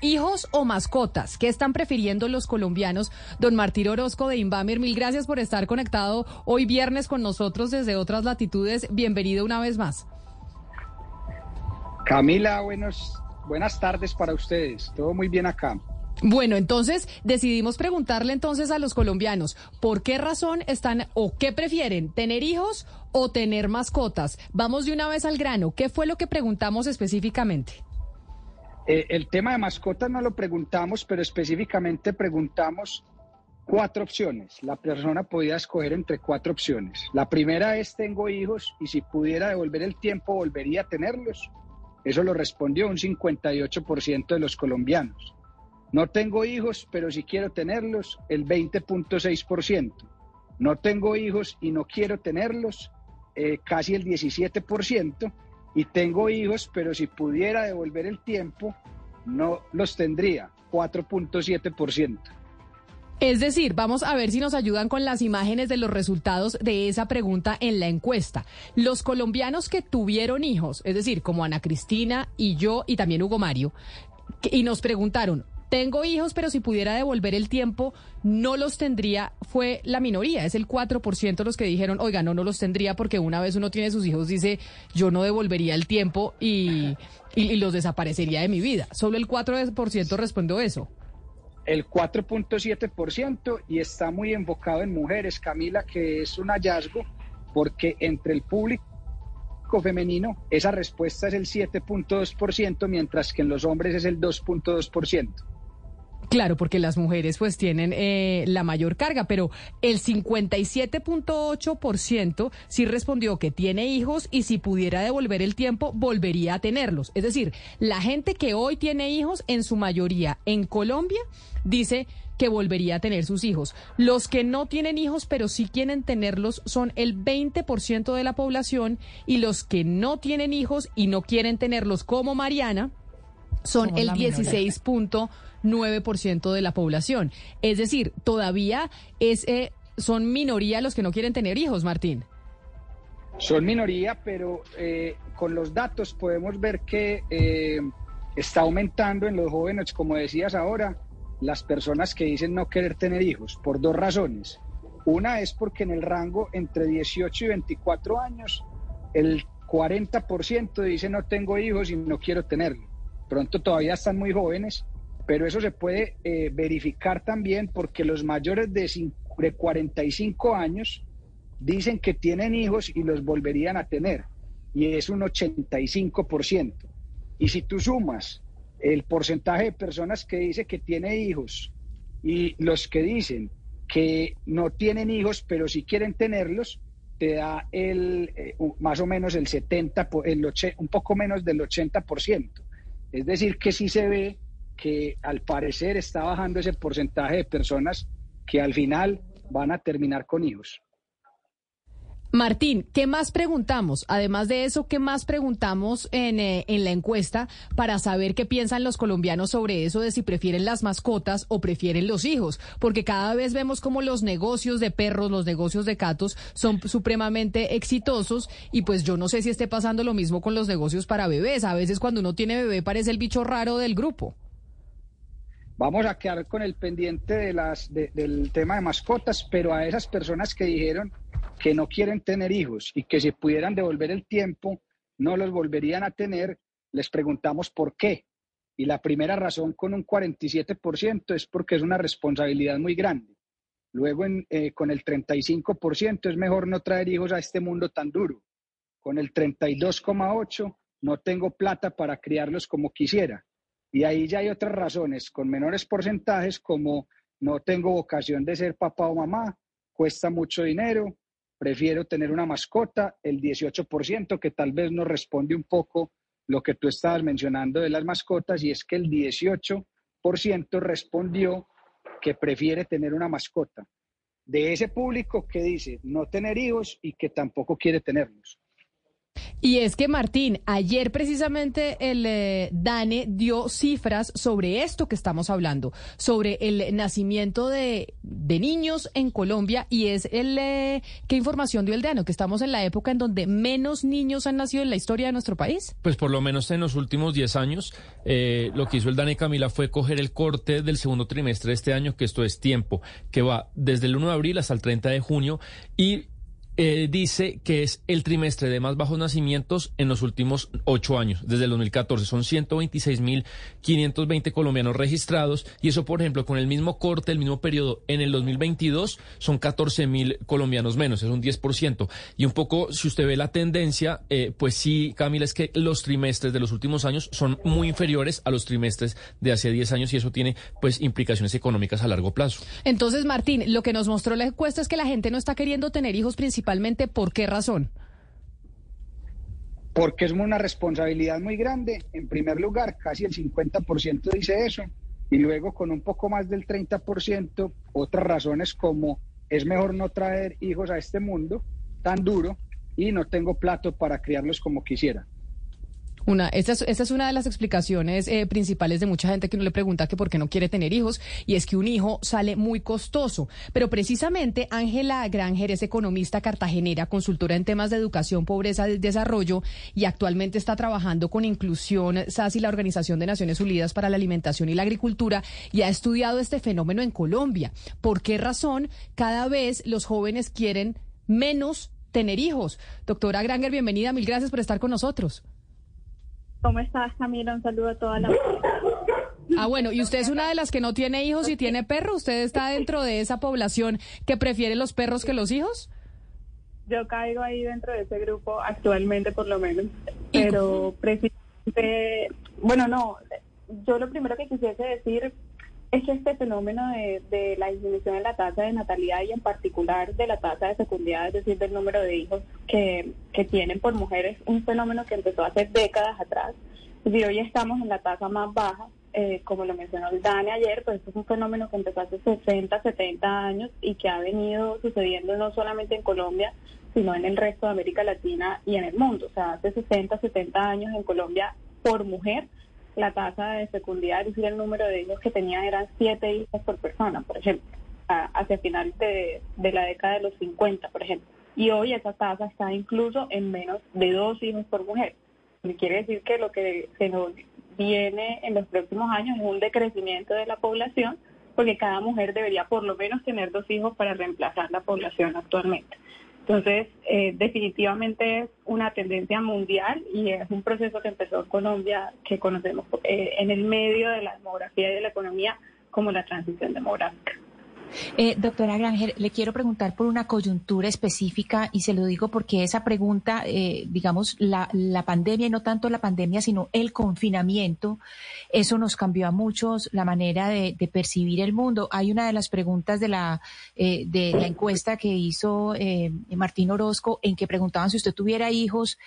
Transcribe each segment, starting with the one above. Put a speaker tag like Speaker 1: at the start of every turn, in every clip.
Speaker 1: hijos o mascotas, ¿qué están prefiriendo los colombianos? Don Martín Orozco de Invamer, mil gracias por estar conectado hoy viernes con nosotros desde otras latitudes. Bienvenido una vez más.
Speaker 2: Camila, buenos, buenas tardes para ustedes. Todo muy bien acá.
Speaker 1: Bueno, entonces decidimos preguntarle entonces a los colombianos, ¿por qué razón están o qué prefieren, tener hijos o tener mascotas? Vamos de una vez al grano. ¿Qué fue lo que preguntamos específicamente?
Speaker 2: Eh, el tema de mascotas no lo preguntamos, pero específicamente preguntamos cuatro opciones. La persona podía escoger entre cuatro opciones. La primera es tengo hijos y si pudiera devolver el tiempo volvería a tenerlos. Eso lo respondió un 58% de los colombianos. No tengo hijos, pero si quiero tenerlos, el 20.6%. No tengo hijos y no quiero tenerlos, eh, casi el 17% y tengo hijos, pero si pudiera devolver el tiempo, no los tendría, 4.7%.
Speaker 1: Es decir, vamos a ver si nos ayudan con las imágenes de los resultados de esa pregunta en la encuesta. Los colombianos que tuvieron hijos, es decir, como Ana Cristina y yo y también Hugo Mario, y nos preguntaron, tengo hijos, pero si pudiera devolver el tiempo, no los tendría, fue la minoría. Es el 4% los que dijeron, oiga, no, no los tendría porque una vez uno tiene sus hijos, dice, yo no devolvería el tiempo y, los desaparecería de mi vida. Solo el 4% respondió eso.
Speaker 2: El 4.7% y está muy enfocado en mujeres, Camila, que es un hallazgo porque entre el público femenino esa respuesta es el 7.2%, mientras que en los hombres es el 2.2%.
Speaker 1: Claro, porque las mujeres pues tienen eh, la mayor carga, pero el 57.8% sí respondió que tiene hijos y si pudiera devolver el tiempo volvería a tenerlos. Es decir, la gente que hoy tiene hijos, en su mayoría en Colombia, dice que volvería a tener sus hijos. Los que no tienen hijos pero sí quieren tenerlos son el 20% de la población y los que no tienen hijos y no quieren tenerlos como Mariana son el 16.9% de la población. Es decir, todavía es, eh, son minoría los que no quieren tener hijos, Martín.
Speaker 2: Son minoría, pero eh, con los datos podemos ver que eh, está aumentando en los jóvenes, como decías ahora, las personas que dicen no querer tener hijos, por dos razones. Una es porque en el rango entre 18 y 24 años, el 40% dice no tengo hijos y no quiero tenerlos pronto todavía están muy jóvenes, pero eso se puede eh, verificar también porque los mayores de, de 45 años dicen que tienen hijos y los volverían a tener, y es un 85%. Y si tú sumas el porcentaje de personas que dice que tiene hijos y los que dicen que no tienen hijos, pero sí quieren tenerlos, te da el, eh, más o menos el 70, el un poco menos del 80%. Es decir, que sí se ve que al parecer está bajando ese porcentaje de personas que al final van a terminar con hijos.
Speaker 1: Martín, ¿qué más preguntamos? Además de eso, ¿qué más preguntamos en, eh, en, la encuesta para saber qué piensan los colombianos sobre eso de si prefieren las mascotas o prefieren los hijos? Porque cada vez vemos como los negocios de perros, los negocios de gatos son supremamente exitosos y pues yo no sé si esté pasando lo mismo con los negocios para bebés. A veces cuando uno tiene bebé parece el bicho raro del grupo.
Speaker 2: Vamos a quedar con el pendiente de las, del tema de mascotas, pero a esas personas que dijeron que no quieren tener hijos y que si pudieran devolver el tiempo, no los volverían a tener, les preguntamos por qué. Y la primera razón con un 47% es porque es una responsabilidad muy grande. Luego eh, con el 35% es mejor no traer hijos a este mundo tan duro. Con el 32,8% no tengo plata para criarlos como quisiera. Y ahí ya hay otras razones con menores porcentajes como no tengo vocación de ser papá o mamá, cuesta mucho dinero, prefiero tener una mascota, el 18% que tal vez nos responde un poco lo que tú estabas mencionando de las mascotas y es que el 18% respondió que prefiere tener una mascota. De ese público que dice no tener hijos y que tampoco quiere tenerlos.
Speaker 1: Y es que, Martín, ayer precisamente el eh, DANE dio cifras sobre esto que estamos hablando, sobre el nacimiento de, niños en Colombia. Y es el. Eh, ¿Qué información dio el DANE? Que estamos en la época en donde menos niños han nacido en la historia de nuestro país.
Speaker 3: Pues por lo menos en los últimos 10 años, eh, lo que hizo el DANE Camila fue coger el corte del segundo trimestre de este año, que esto es tiempo, que va desde el 1 de abril hasta el 30 de junio. Y eh, dice que es el trimestre de más bajos nacimientos en los últimos ocho años, desde el 2014. Son 126.520 colombianos registrados y eso, por ejemplo, con el mismo corte, el mismo periodo en el 2022, son 14.000 colombianos menos, es un 10%. Y un poco, si usted ve la tendencia, eh, pues sí, Camila, es que los trimestres de los últimos años son muy inferiores a los trimestres de hace 10 años y eso tiene pues implicaciones económicas a largo plazo.
Speaker 1: Entonces, Martín, lo que nos mostró la encuesta es que la gente no está queriendo tener hijos principalmente ¿por qué razón?
Speaker 2: Porque es una responsabilidad muy grande. En primer lugar, casi el 50% dice eso. Y luego con un poco más del 30%, otras razones como es mejor no traer hijos a este mundo tan duro y no tengo plato para criarlos como quisiera.
Speaker 1: Una, esa es, una de las explicaciones eh, principales de mucha gente que no le pregunta que por qué no quiere tener hijos, y es que un hijo sale muy costoso. Pero precisamente Ángela Granger es economista cartagenera, consultora en temas de educación, pobreza y desarrollo, y actualmente está trabajando con Inclusión SAS y la Organización de Naciones Unidas para la Alimentación y la Agricultura, y ha estudiado este fenómeno en Colombia. ¿Por qué razón cada vez los jóvenes quieren menos tener hijos? Doctora Granger, bienvenida, mil gracias por estar con nosotros.
Speaker 4: ¿Cómo estás, Camila? Un saludo a toda la
Speaker 1: Ah, bueno, y usted es una de las que no tiene hijos y tiene perro. ¿Usted está dentro de esa población que prefiere los perros que los hijos?
Speaker 4: Yo caigo ahí dentro de ese grupo actualmente, por lo menos. Pero precisamente, bueno, no, yo lo primero que quisiese decir es que este fenómeno de, la disminución en la tasa de natalidad y en particular de la tasa de fecundidad, es decir, del número de hijos que, tienen por mujeres, un fenómeno que empezó hace décadas atrás. Y hoy estamos en la tasa más baja, eh, como lo mencionó el Dani ayer, pues es un fenómeno que empezó hace 60, 70 años y que ha venido sucediendo no solamente en Colombia, sino en el resto de América Latina y en el mundo. O sea, hace 60, 70 años en Colombia por mujer la tasa de fecundidad, es el número de hijos que tenía eran siete hijos por persona, por ejemplo, hacia finales de, la década de los 50, por ejemplo. Y hoy esa tasa está incluso en menos de dos hijos por mujer. Y quiere decir que lo que se nos viene en los próximos años es un decrecimiento de la población, porque cada mujer debería por lo menos tener dos hijos para reemplazar la población actualmente. Entonces, eh, definitivamente es una tendencia mundial y es un proceso que empezó en Colombia, que conocemos eh, en el medio de la demografía y de la economía como la transición demográfica.
Speaker 5: Eh, doctora Granger, le quiero preguntar por una coyuntura específica y se lo digo porque esa pregunta, eh, digamos, la, pandemia, y no tanto la pandemia, sino el confinamiento, eso nos cambió a muchos la manera de, percibir el mundo. Hay una de las preguntas de la, eh, de la encuesta que hizo eh, Martín Orozco en que preguntaban si usted tuviera hijos,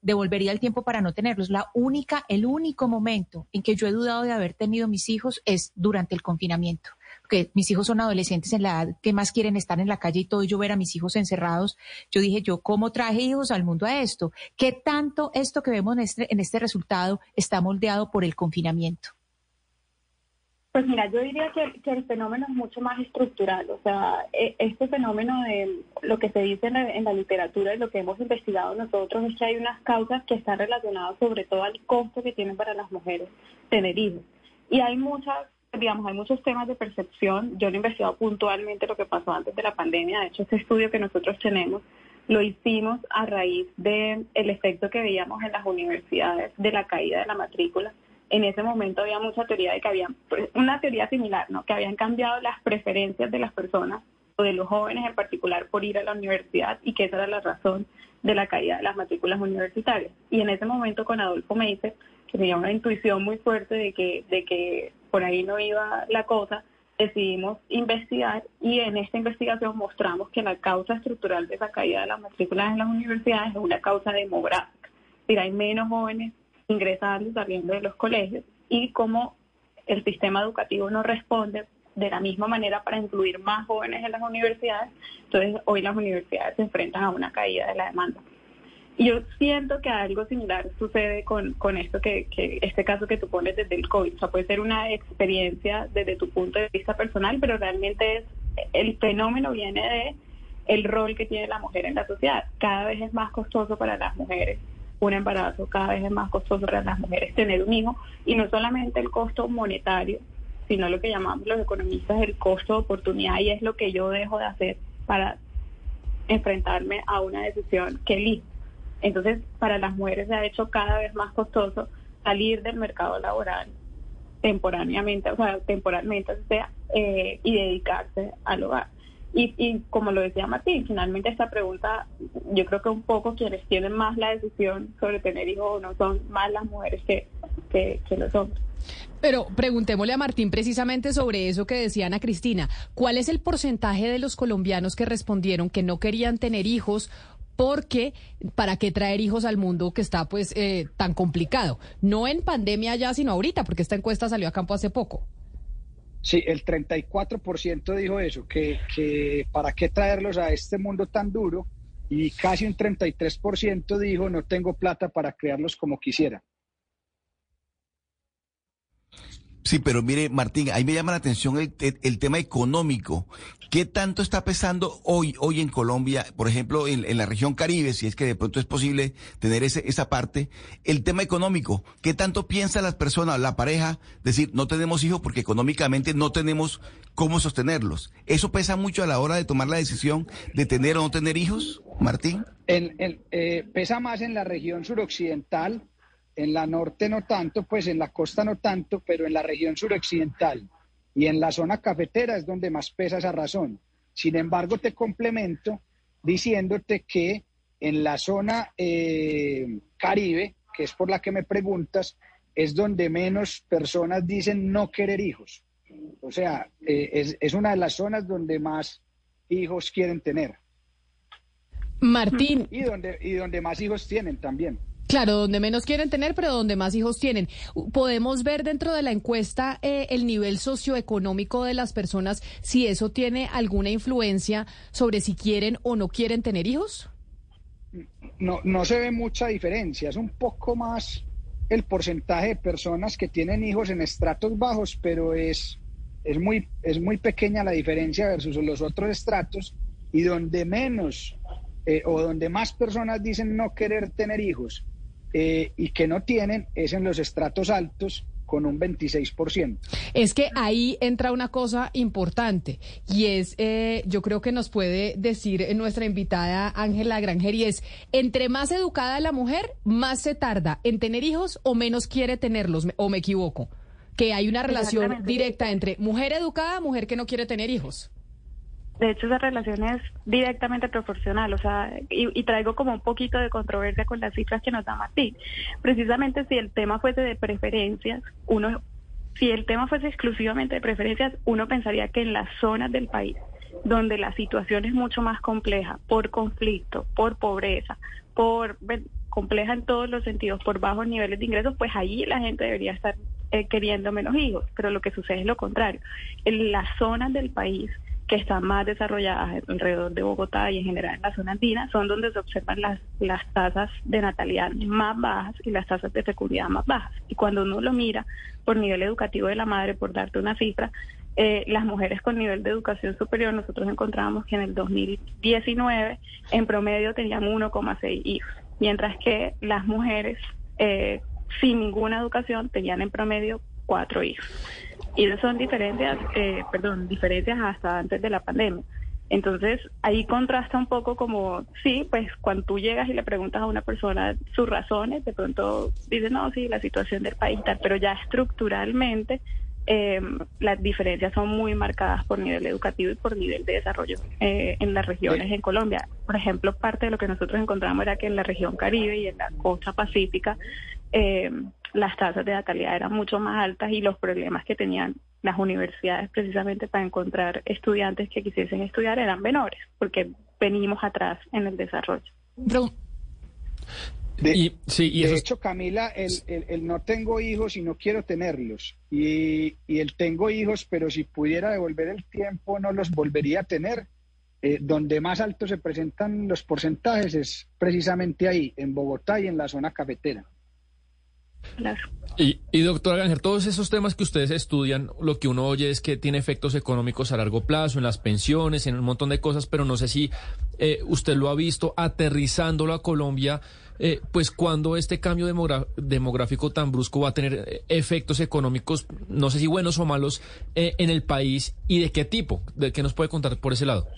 Speaker 5: devolvería el tiempo para no tenerlos. La única, el único momento en que yo he dudado de haber tenido mis hijos es durante el confinamiento que mis hijos son adolescentes en la edad que más quieren estar en la calle y todo, y yo ver a mis hijos encerrados, yo dije, yo, ¿cómo traje hijos al mundo a esto? ¿Qué tanto esto que vemos en este, este resultado está moldeado por el confinamiento?
Speaker 4: Pues mira, yo diría que, el fenómeno es mucho más estructural. O sea, e, este fenómeno de lo que se dice en la, en la, literatura y lo que hemos investigado nosotros es que hay unas causas que están relacionadas sobre todo al costo que tienen para las mujeres tener hijos. Y hay muchas digamos, hay muchos temas de percepción. Yo no he investigado puntualmente lo que pasó antes de la pandemia. De hecho, ese estudio que nosotros tenemos lo hicimos a raíz del el efecto que veíamos en las universidades de la caída de la matrícula. En ese momento había mucha teoría de que había, pues, una teoría similar, ¿no? Que habían cambiado las preferencias de las personas o de los jóvenes en particular por ir a la universidad y que esa era la razón de la caída de las matrículas universitarias. Y en ese momento con Adolfo me dice que tenía una intuición muy fuerte de que, de que por ahí no iba la cosa, decidimos investigar y en esta investigación mostramos que la causa estructural de esa caída de las matrículas en las universidades es una causa demográfica. Es decir, hay menos jóvenes ingresando y saliendo de los colegios y como el sistema educativo no responde de la misma manera para incluir más jóvenes en las universidades, entonces hoy las universidades se enfrentan a una caída de la demanda. Yo siento que algo similar sucede con, con esto que, que, este caso que tú pones desde el COVID. O sea, puede ser una experiencia desde tu punto de vista personal, pero realmente es el fenómeno viene de el rol que tiene la mujer en la sociedad. Cada vez es más costoso para las mujeres un embarazo, cada vez es más costoso para las mujeres tener un hijo y no solamente el costo monetario, sino lo que llamamos los economistas el costo de oportunidad y es lo que yo dejo de hacer para enfrentarme a una decisión que elijo. Entonces, para las mujeres se ha hecho cada vez más costoso salir del mercado laboral temporalmente, o sea, temporalmente, o sea, eh, y dedicarse al hogar. Y, y como lo decía Martín, finalmente esta pregunta, yo creo que un poco quienes tienen más la decisión sobre tener hijos o no son más las mujeres que, que los hombres.
Speaker 1: Pero preguntémosle a Martín precisamente sobre eso que decía Ana Cristina. ¿Cuál es el porcentaje de los colombianos que respondieron que no querían tener hijos porque para qué traer hijos al mundo que está pues eh, tan complicado? No en pandemia ya, sino ahorita, porque esta encuesta salió a campo hace poco.
Speaker 2: Sí, el 34% dijo eso, que, que para qué traerlos a este mundo tan duro y casi un 33% dijo no tengo plata para crearlos como quisiera.
Speaker 6: Sí, pero mire, Martín, ahí me llama la atención el, tema económico. ¿Qué tanto está pesando hoy, hoy en Colombia, por ejemplo, en, la región Caribe, si es que de pronto es posible tener ese, esa parte? El tema económico. ¿Qué tanto piensa las personas, la pareja, decir, no tenemos hijos porque económicamente no tenemos cómo sostenerlos? ¿Eso pesa mucho a la hora de tomar la decisión de tener o no tener hijos, Martín?
Speaker 2: Eh, pesa más en la región suroccidental en la norte no tanto, pues en la costa no tanto, pero en la región suroccidental y en la zona cafetera es donde más pesa esa razón. Sin embargo, te complemento diciéndote que en la zona eh, caribe, que es por la que me preguntas, es donde menos personas dicen no querer hijos. O sea, eh, es, es una de las zonas donde más hijos quieren tener.
Speaker 1: Martín.
Speaker 2: Y donde, y donde más hijos tienen también.
Speaker 1: Claro, donde menos quieren tener, pero donde más hijos tienen. Podemos ver dentro de la encuesta eh, el nivel socioeconómico de las personas, si eso tiene alguna influencia sobre si quieren o no quieren tener hijos.
Speaker 2: No, no se ve mucha diferencia, es un poco más el porcentaje de personas que tienen hijos en estratos bajos, pero es, es, muy, es muy pequeña la diferencia versus los otros estratos y donde menos eh, o donde más personas dicen no querer tener hijos eh, y que no tienen es en los estratos altos con un 26%.
Speaker 1: Es que ahí entra una cosa importante y es, eh, yo creo que nos puede decir nuestra invitada Ángela Granger y es, entre más educada la mujer, más se tarda en tener hijos o menos quiere tenerlos, o me equivoco, que hay una relación directa entre mujer educada, mujer que no quiere tener hijos.
Speaker 4: De hecho, esa relación es directamente proporcional, o sea, y, traigo como un poquito de controversia con las cifras que nos da Martín. Precisamente si el tema fuese de preferencias, uno, si el tema fuese exclusivamente de preferencias, uno pensaría que en las zonas del país donde la situación es mucho más compleja por conflicto, por pobreza, por compleja en todos los sentidos, por bajos niveles de ingresos, pues allí la gente debería estar eh, queriendo menos hijos. Pero lo que sucede es lo contrario. En las zonas del país que están más desarrolladas alrededor de Bogotá y en general en la zona andina, son donde se observan las, las tasas de natalidad más bajas y las tasas de fecundidad más bajas. Y cuando uno lo mira por nivel educativo de la madre, por darte una cifra, eh, las mujeres con nivel de educación superior, nosotros encontramos que en el 2019 en promedio tenían 1,6 hijos, mientras que las mujeres eh, sin ninguna educación tenían en promedio cuatro hijos. Y esas son diferencias, eh, perdón, diferencias hasta antes de la pandemia. Entonces, ahí contrasta un poco como, sí, pues cuando tú llegas y le preguntas a una persona sus razones, de pronto dice, no, sí, la situación del país tal, pero ya estructuralmente eh, las diferencias son muy marcadas por nivel educativo y por nivel de desarrollo eh, en las regiones en Colombia. Por ejemplo, parte de lo que nosotros encontramos era que en la región Caribe y en la costa pacífica, eh, las tasas de natalidad eran mucho más altas y los problemas que tenían las universidades precisamente para encontrar estudiantes que quisiesen estudiar eran menores, porque venimos atrás en el desarrollo.
Speaker 2: De, sí, hecho, Camila, el, no tengo hijos y no quiero tenerlos. Y, y el tengo hijos, pero si pudiera devolver el tiempo, no los volvería a tener. eh, donde más altos se presentan los porcentajes es precisamente ahí, en Bogotá y en la zona cafetera.
Speaker 3: Y, y doctora Ganger, todos esos temas que ustedes estudian, lo que uno oye es que tiene efectos económicos a largo plazo, en las pensiones, en un montón de cosas, pero no sé si eh, usted lo ha visto aterrizándolo a Colombia, eh, pues cuando este cambio demográfico tan brusco va a tener eh, efectos económicos, no sé si buenos o malos, en el país y de qué tipo, de qué nos puede contar por ese lado.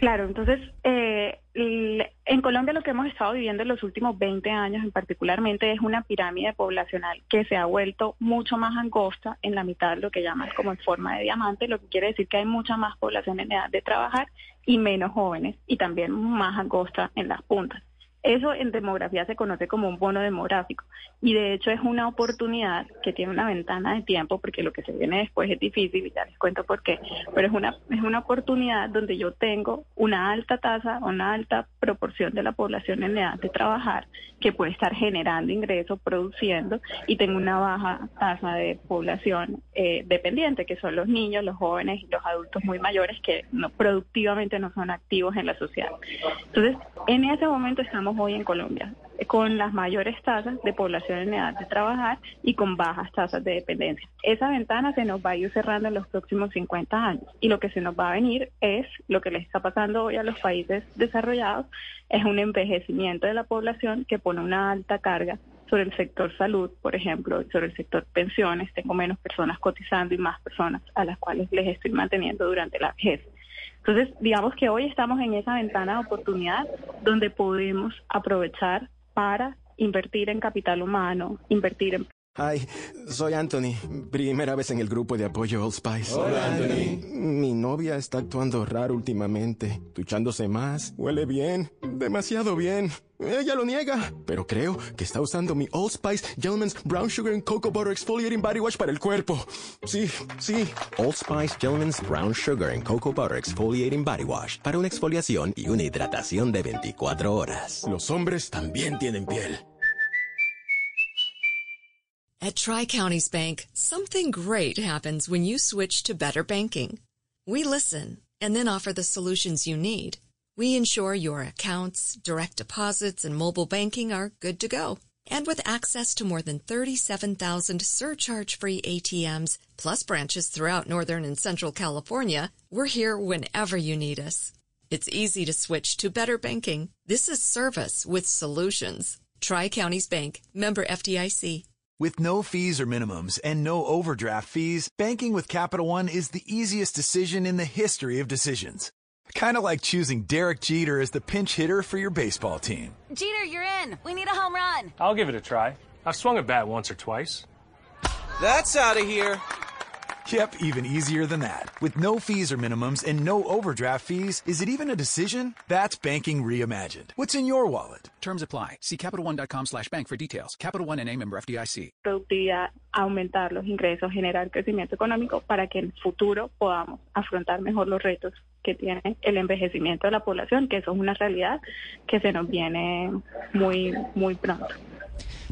Speaker 4: Claro, entonces eh, en Colombia lo que hemos estado viviendo en los últimos 20 años en particularmente es una pirámide poblacional que se ha vuelto mucho más angosta en la mitad lo que llaman como en forma de diamante, lo que quiere decir que hay mucha más población en edad de trabajar y menos jóvenes y también más angosta en las puntas. Eso en demografía se conoce como un bono demográfico y de hecho es una oportunidad que tiene una ventana de tiempo porque lo que se viene después es difícil y ya les cuento por qué, pero es una es una oportunidad donde yo tengo una alta tasa, una alta proporción de la población en edad de trabajar que puede estar generando ingresos, produciendo y tengo una baja tasa de población eh, dependiente que son los niños, los jóvenes y los adultos muy mayores que no, productivamente no son activos en la sociedad. Entonces, en ese momento estamos hoy en Colombia, con las mayores tasas de población en edad de trabajar y con bajas tasas de dependencia. Esa ventana se nos va a ir cerrando en los próximos 50 años y lo que se nos va a venir es lo que les está pasando hoy a los países desarrollados, es un envejecimiento de la población que pone una alta carga sobre el sector salud, por ejemplo, sobre el sector pensiones, tengo menos personas cotizando y más personas a las cuales les estoy manteniendo durante la vejez. Entonces, digamos que hoy estamos en esa ventana de oportunidad donde podemos aprovechar para invertir en capital humano, invertir en
Speaker 7: Hi, soy Anthony. Primera vez en el grupo de apoyo Old Spice.
Speaker 8: Hola, Anthony.
Speaker 7: Mi novia está actuando raro últimamente, duchándose más, huele bien, demasiado bien. Ella lo niega, pero creo que está usando mi Old Spice Gentleman's Brown Sugar and Cocoa Butter Exfoliating Body Wash para el cuerpo. Sí, sí.
Speaker 9: Old Spice Gentleman's Brown Sugar and Cocoa Butter Exfoliating Body Wash para una exfoliación y una hidratación de 24 horas.
Speaker 7: Los hombres también tienen piel.
Speaker 10: At Tri Counties Bank, something great happens when you switch to better banking. We listen and then offer the solutions you need. We ensure your accounts, direct deposits, and mobile banking are good to go. And with access to more than 37,000 surcharge-free ATMs, plus branches throughout Northern and Central California, we're here whenever you need us. It's easy to switch to better banking. This is service with solutions. Tri Counties Bank, member FDIC.
Speaker 11: With no fees or minimums and no overdraft fees, banking with Capital One is the easiest decision in the history of decisions. Kind of like choosing Derek Jeter as the pinch hitter for your baseball team.
Speaker 12: Jeter, you're in. We need a home run.
Speaker 13: I'll give it a try. I've swung a bat once or twice.
Speaker 11: That's out of here. Yep, even easier than that. With no fees or minimums and no overdraft fees, is it even a decision? That's banking reimagined. What's in your wallet?
Speaker 14: Terms apply. See CapitalOne.com slash bank for details. Capital One and a member FDIC.
Speaker 4: Productividad, aumentar los ingresos, generar crecimiento económico para que en el futuro podamos afrontar mejor los retos que tiene el envejecimiento de la población, que eso es una realidad que se nos viene muy, muy pronto.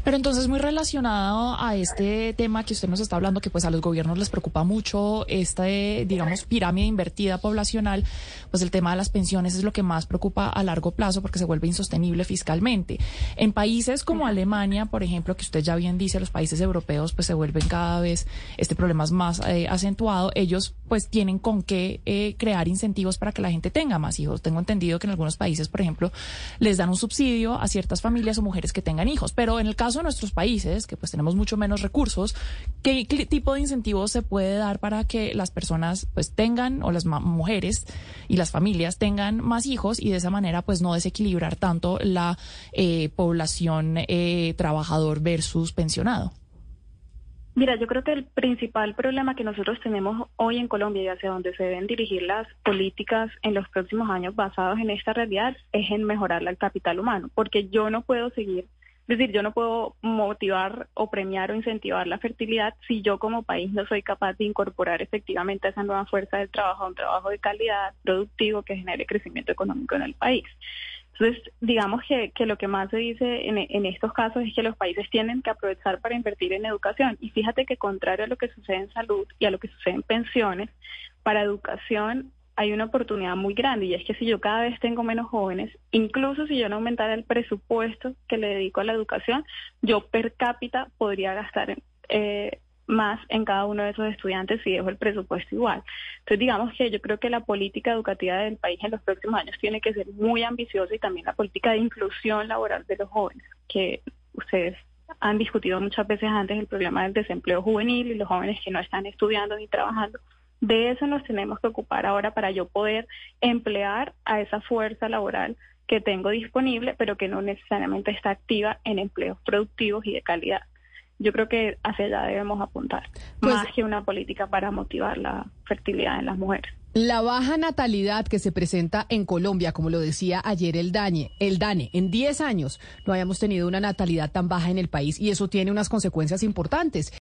Speaker 5: Pero entonces muy relacionado a este tema que usted nos está hablando, que pues a los gobiernos les preocupa mucho esta, digamos, pirámide invertida poblacional, pues el tema de las pensiones es lo que más preocupa a largo plazo porque se vuelve insostenible fiscalmente. En países como Alemania, por ejemplo, que usted ya bien dice, los países europeos pues se vuelven cada vez, este problema es más eh, acentuado, ellos pues tienen con qué eh, crear incentivos para que la gente tenga más hijos. Tengo entendido que en algunos países, por ejemplo, les dan un subsidio a ciertas familias o mujeres que tengan hijos, pero en el caso de nuestros países, que pues tenemos mucho menos recursos, ¿qué tipo de incentivos se puede dar para que las personas pues tengan, o las mujeres y las familias tengan más hijos y de esa manera pues no desequilibrar tanto la eh, población eh, trabajador versus pensionado?
Speaker 4: Mira, yo creo que el principal problema que nosotros tenemos hoy en Colombia y hacia donde se deben dirigir las políticas en los próximos años basados en esta realidad es en mejorar el capital humano, porque yo no puedo seguir es decir, yo no puedo motivar o premiar o incentivar la fertilidad si yo como país no soy capaz de incorporar efectivamente esa nueva fuerza del trabajo a un trabajo de calidad, productivo, que genere crecimiento económico en el país. Entonces, digamos que, lo que más se dice en, en, estos casos es que los países tienen que aprovechar para invertir en educación. Y fíjate que contrario a lo que sucede en salud y a lo que sucede en pensiones, para educación hay una oportunidad muy grande y es que si yo cada vez tengo menos jóvenes, incluso si yo no aumentara el presupuesto que le dedico a la educación, yo per cápita podría gastar eh, más en cada uno de esos estudiantes si dejo el presupuesto igual. Entonces, digamos que yo creo que la política educativa del país en los próximos años tiene que ser muy ambiciosa y también la política de inclusión laboral de los jóvenes, que ustedes han discutido muchas veces antes el problema del desempleo juvenil y los jóvenes que no están estudiando ni trabajando. De eso nos tenemos que ocupar ahora para yo poder emplear a esa fuerza laboral que tengo disponible, pero que no necesariamente está activa en empleos productivos y de calidad. Yo creo que hacia allá debemos apuntar,
Speaker 1: Pues-
Speaker 4: más que una política para motivar la fertilidad en las mujeres.
Speaker 1: La baja natalidad que se presenta en Colombia, como lo decía ayer el DANE, el DANE, en 10 años no habíamos tenido una natalidad tan baja en el país y eso tiene unas consecuencias importantes.